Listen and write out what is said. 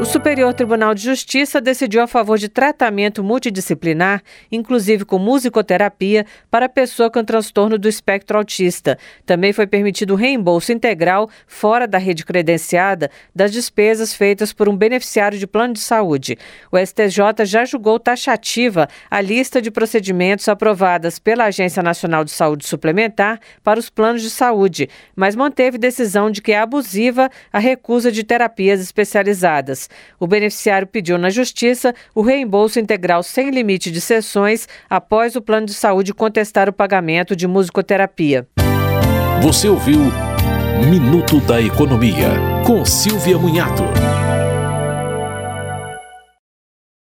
O Superior Tribunal de Justiça decidiu a favor de tratamento multidisciplinar, inclusive com musicoterapia, para pessoa com transtorno do espectro autista. Também foi permitido o reembolso integral, fora da rede credenciada, das despesas feitas por um beneficiário de plano de saúde. O STJ já julgou taxativa a lista de procedimentos aprovadas pela Agência Nacional de Saúde Suplementar para os planos de saúde, mas manteve decisão de que é abusiva a recusa de terapias especializadas. O beneficiário pediu na Justiça o reembolso integral sem limite de sessões após o plano de saúde contestar o pagamento de musicoterapia. Você ouviu Minuto da Economia, com Silvia Munhato.